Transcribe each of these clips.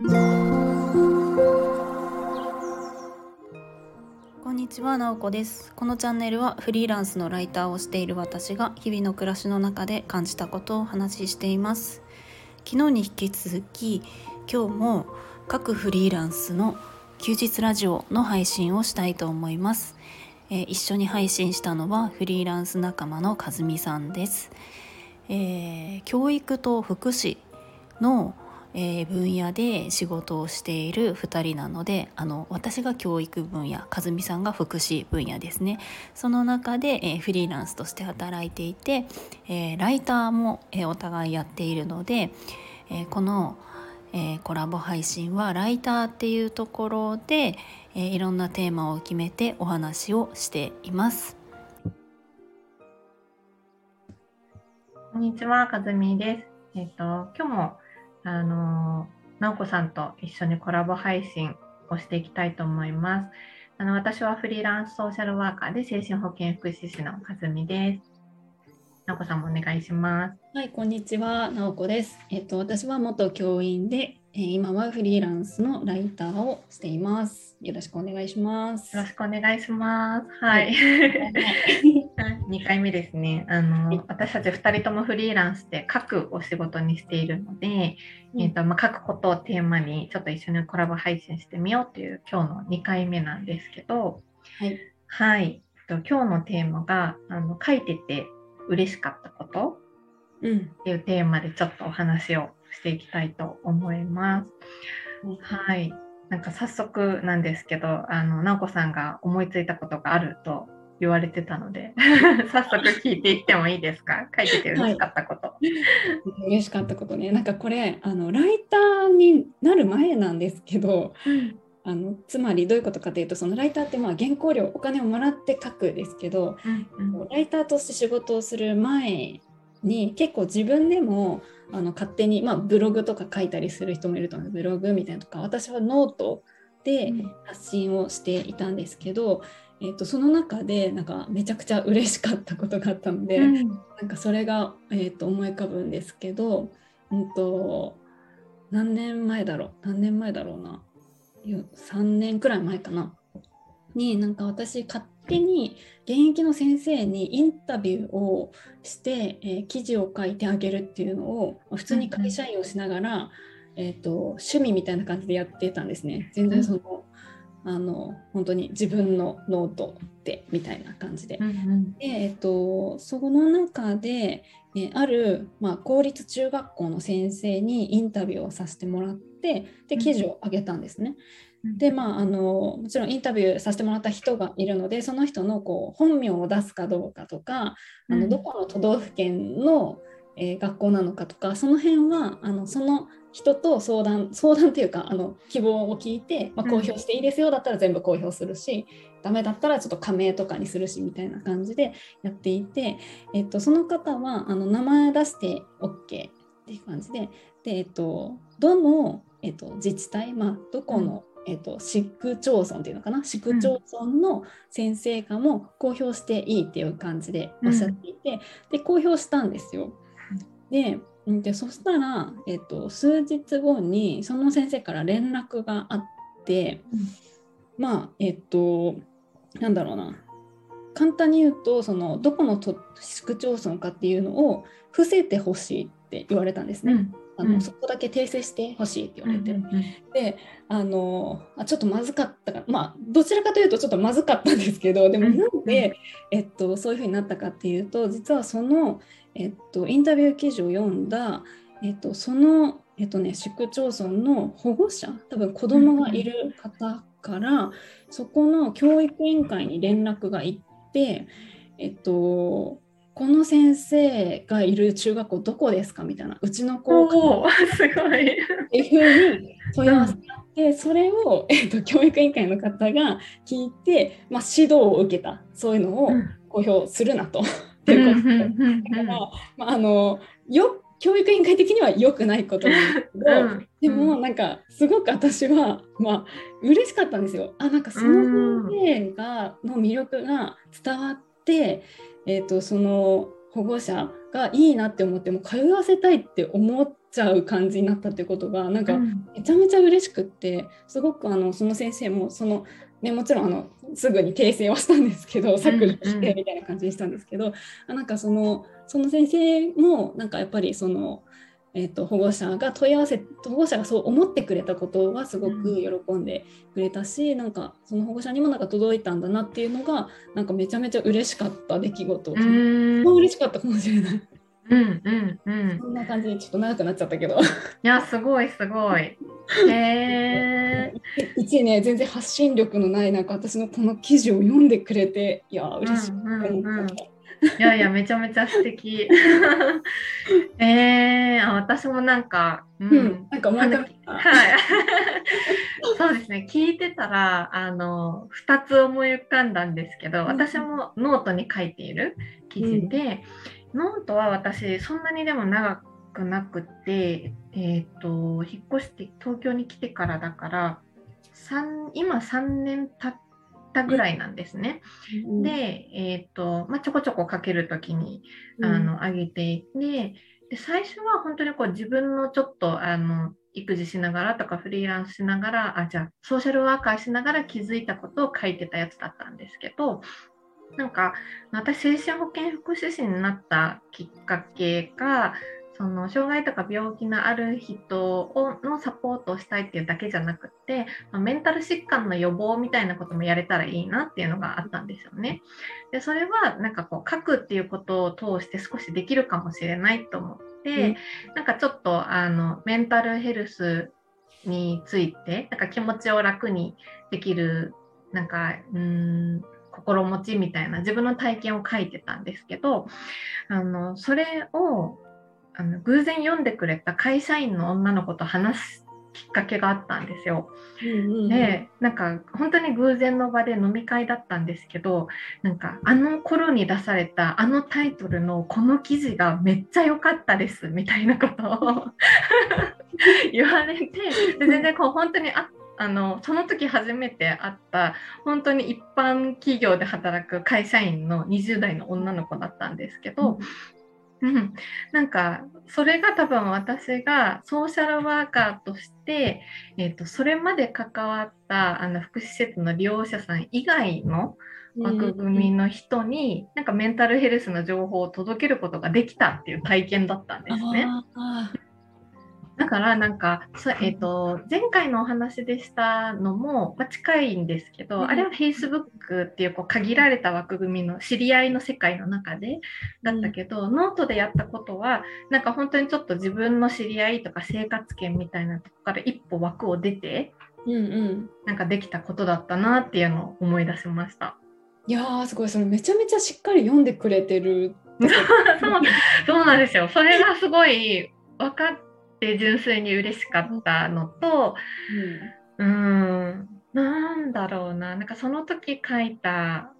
こんにちは、なおこです。このチャンネルはフリーランスのライターをしている私が日々の暮らしの中で感じたことをお話ししています。昨日に引き続き、今日も各フリーランスの休日ラジオの配信をしたいと思います。えー一緒に配信したのはフリーランス仲間の和美さんです。えー教育と福祉の、えー分野で仕事をしている2人なのであの私が教育分野和美さんが福祉分野ですねその中で、えーフリーランスとして働いていて、えーライターも、えーお互いやっているので、えーこの、えーコラボ配信はライターっていうところで、えーいろんなテーマを決めてお話をしています。こんにちは、かずみです。えっ、と、今日も、あのー、なおこさんと一緒にコラボ配信をしていきたいと思います。あの、私はフリーランスソーシャルワーカーで精神保健福祉士のかずみです。なおこさんもお願いします。はい、こんにちは、なおこです。えっと、私は元教員で、えー今はフリーランスのライターをしています。よろしくお願いします。よろしくお願いします。はい。2回目ですね。あの、私たち2人ともフリーランスで書くお仕事にしているので、うんえーとまあ、書くことをテーマにちょっと一緒にコラボ配信してみようという今日の2回目なんですけど、はい、はい。えっと今日のテーマがあの書いてて嬉しかったことうん、っていうテーマでちょっとお話をしていきたいと思います。はい。なんか早速なんですけど、あの、直子さんが思いついたことがあると言われてたので、早速聞いていってもいいですか？書いてて嬉しかったこと。嬉しかったことね、なんかこれあのライターになる前なんですけど、あのつまりどういうことかというと、そのライターってまあ原稿料お金をもらって書くですけど、うんうんライターとして仕事をする前に結構自分でもあの勝手に、まあ、ブログとか書いたりする人もいると思う。ブログみたいなとか私はノートで発信をしていたんですけど、えー、とその中でなんかめちゃくちゃ嬉しかったことがあったので、うん。なんかそれが、えー、と思い浮かぶんですけど、うん、と何年前だろう？何年前だろうな？よ3年くらい前かな？になんか私勝手に現役の先生にインタビューをして、えー記事を書いてあげるっていうのをまあ普通に会社員をしながら、えー、と趣味みたいな感じでやってたんですね。全然その、あの本当に自分のノートでみたいな感じで。うんで、えっと、その中で、えーある、まあ、公立中学校の先生にインタビューをさせてもらってでうん。記事を上げたんですね。うん。でまああのもちろんインタビューさせてもらった人がいるのでその人のこう本名を出すかどうかとかあうん。のどこの都道府県の、えー学校なのかとかその辺はあのその人と相談相談っていうかあの希望を聞いて、まあ、うん。公表していいですよだったら全部公表するし、ダメだったらちょっと加盟とかにするしみたいな感じでやっていて、えっと、その方はあの名前出して OK っていう感じでで、えっと、どの、えっと、自治体、まあ、どこの、えっと、市区町村っていうのかな？市区町村の先生かも公表していいっていう感じでおっしゃっていて、で公表したんですよ。でうんでそしたら、えっと、数日後にその先生から連絡があって、まあえっとなんだろうな。簡単に言うとそのどこの都市区町村かっていうのを伏せてほしいって言われたんですね。うんあのうん。そこだけ訂正してほしいって言われて、うんであのあちょっとまずかったかまあどちらかというとちょっとまずかったんですけどでもうん。なんで、えっと、そういうふうになったかっていうと実はその、えっと、インタビュー記事を読んだ、えっと、その、えっとね、市区町村の保護者多分子供がいる方からそこの教育委員会に連絡が行って、えっと、この先生がいる中学校どこですか？みたいな。うちの子おお、すごい。っていうふうに問い合わせがあって、それを、えっと教育委員会の方が聞いて、まあ、指導を受けた。そういうのを公表するなと。っていうことでだから、まあ、あのよ教育委員会的には良くないことなんですけど、でもなんかすごく私はまあ嬉しかったんですよ。あなんかその先生がの魅力が伝わって、えー、とその保護者がいいなって思っても通わせたいって思っちゃう感じになったってことがなんかめちゃめちゃ嬉しくってすごくあのその先生もそのね、もちろんあのすぐに訂正はしたんですけど削除してみたいな感じにしたんですけど、うんうん、なんかそのその先生もなんかやっぱりそのえーと、保護者が問い合わせ保護者がそう思ってくれたことはすごく喜んでくれたし、うん、なんかその保護者にもなんか届いたんだなっていうのがなんかめちゃめちゃ嬉しかった出来事うん、嬉しかったかもしれない。うんうんうん、そんな感じでちょっと長くなっちゃったけど。いやすごいすごい。へえ。一ね全然発信力のないなんか私のこの記事を読んでくれていや嬉しい。うんうんうんいやいやめちゃめちゃ素敵。えー、あ私もなんか、うん、うん、なんかはい。そうですね。聞いてたらあの2つ思い浮かんだんですけど私もノートに書いている記事で、うん、ノートは私そんなにでも長くなくてえっ、ー、と引っ越して東京に来てからだから今3年経ってたぐらいなんですね。うん、で、えーとまあ、ちょこちょこかける時にあの上げていてで最初は本当にこう自分のちょっとあの育児しながらとかフリーランスしながらあじゃあソーシャルワーカーしながら気づいたことを書いてたやつだったんですけどなんか私精神保健福祉士になったきっかけがその障害とか病気のある人をのサポートをしたいっていうだけじゃなくて、まあ、メンタル疾患の予防みたいなこともやれたらいいなっていうのがあったんですよね。でそれはなんかこう書くっていうことを通して少しできるかもしれないと思って、うん、なんかちょっとあのメンタルヘルスについてなんか気持ちを楽にできるなんかうん心持ちみたいな自分の体験を書いてたんですけどあのそれをあの偶然読んでくれた会社員の女の子と話すきっかけがあったんですよ。でなんか本当に偶然の場で飲み会だったんですけどなんかあの頃に出されたあのタイトルのこの記事がめっちゃ良かったですみたいなことを 言われてで全然こう本当にああのその時初めて会った本当に一般企業で働く会社員の20代の女の子だったんですけど、うん、なんかそれが多分私がソーシャルワーカーとして、えーと、それまで関わったあの福祉施設の利用者さん以外の枠組みの人に、なんかメンタルヘルスの情報を届けることができたっていう体験だったんですね。だからなんか、えーと、前回のお話でしたのも、まあ、近いんですけど、うん、あれは Facebook っていうこう限られた枠組みの知り合いの世界の中でだったけど、うん、ノートでやったことはなんか本当にちょっと自分の知り合いとか生活圏みたいなとこから一歩枠を出て、うんうん、なんかできたことだったなっていうのを思い出しました。いやーすごい。それめちゃめちゃしっかり読んでくれてる そうそうなんですよ。それがすごい分かっって純粋に嬉しかったのと、うん、うんなんだろうな。なんかその時書いた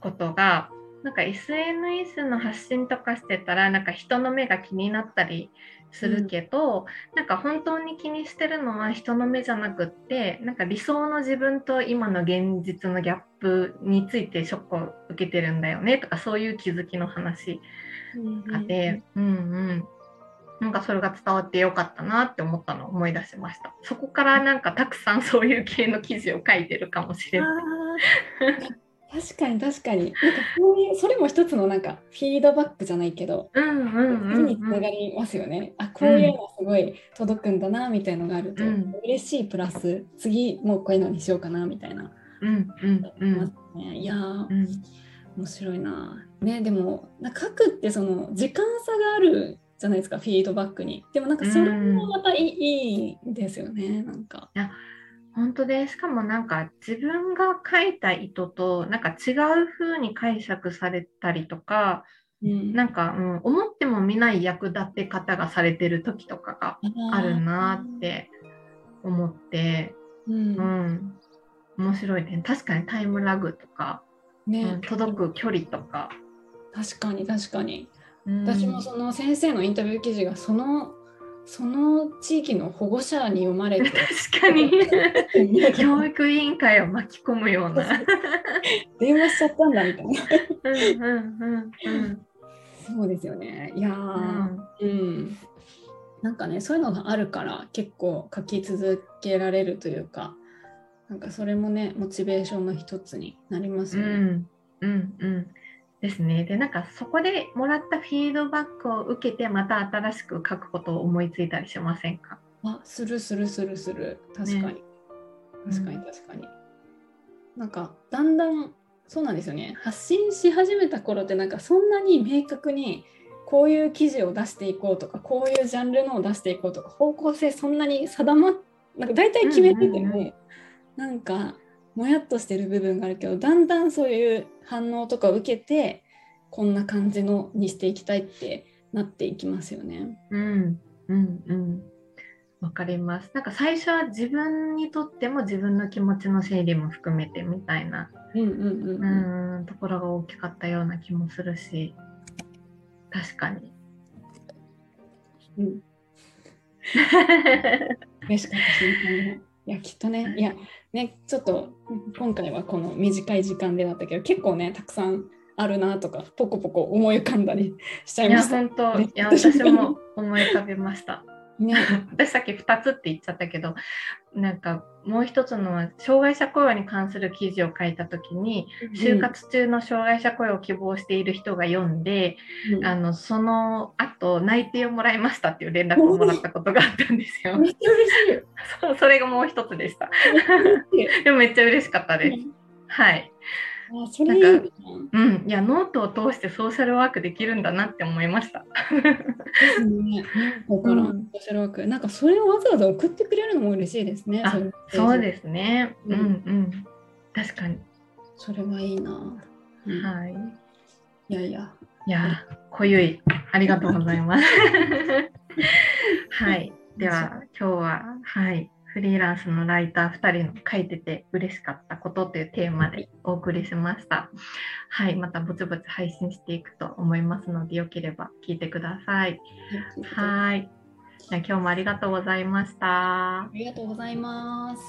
ことがなんか SNS の発信とかしてたらなんか人の目が気になったりするけど、うん、なんか本当に気にしてるのは人の目じゃなくってなんか理想の自分と今の現実のギャップについてショックを受けてるんだよねとかそういう気づきの話があって、うん、うんうんなんかそれが伝わってよかったなって思ったのを思い出しました。そこからなんかたくさんそういう系の記事を書いてるかもしれない。確かに確かに。なんかそういうそれも一つのなんかフィードバックじゃないけど、うんうんうんうん、につながりますよね。あこういうのすごい届くんだなみたいのがあると、うん、嬉しいプラス次もうこういうのにしようかなみたいな。うんうんうん、いや、うん、面白いな。ねでも書くってその時間差があるじゃないですかフィードバックに。でもなんかそれもまたいい,、いですよねなんか。いや本当でしかもなんか自分が書いた意図となんか違う風に解釈されたりとか、うん、なんか、うん、思っても見ない役立て方がされてる時とかがあるなって思って、うん、うん、面白いね。確かにタイムラグとか、ね、うん、届く距離とか。確かに確かに私もその先生のインタビュー記事がそのその地域の保護者に読まれて 確かに。教育委員会を巻き込むような。電話しちゃったんだみたいな。うんうんうんうん。そうですよね。いやー、うん、なんかねそういうのがあるから結構書き続けられるというかなんかそれもねモチベーションの一つになりますよね。うん。うんうんですね。でなんかそこでもらったフィードバックを受けてまた新しく書くことを思いついたりしませんか？あするするするする。確かに、ね。確かに確かに、なんかだんだんそうなんですよね。発信し始めた頃ってなんかそんなに明確にこういう記事を出していこうとかこういうジャンルのを出していこうとか方向性そんなに定まっなんか大体決めてても、うんうんうん。なんかもやっとしてる部分があるけどだんだんそういう反応とかを受けてこんな感じのにしていきたいってなっていきますよね。うんうんうん。わかります。なんか最初は自分にとっても自分の気持ちの整理も含めてみたいな、うんうんうんところが大きかったような気もするし、確かに。うん 嬉しかった瞬間もいやきっとねいやねちょっと今回はこの短い時間でだったけど結構ねたくさんあるなとかポコポコ思い浮かんだりしちゃい、ました。本当、いや、私も思い浮かべました。ね、私さっき2つって言っちゃったけど、なんかもう一つのは、障害者雇用に関する記事を書いたときに、就活中の障害者雇用を希望している人が読んで、うんあのその後内定をもらいましたっていう連絡をもらったことがあったんですよ。めっちゃ嬉しい。そうそれがもう一つでした。でもめっちゃ嬉しかったです。はい。あそれいいな。うん。いや、ノートを通してソーシャルワークできるんだなって思いました。だから、うんソーシャルワークなんかそれをわざわざ送ってくれるのも嬉しいですね。そうですね。ううんんうん。確かに。それはいいな。うんはい。いやいや。いやー、濃ゆい。ありがとうございます。はい。では、今日は、はい。フリーランスのライター2人の書いてて嬉しかったことというテーマでお送りしました。はい、またぼちぼち配信していくと思いますので、よければ聞いてください。はい。じゃ今日もありがとうございました。ありがとうございます。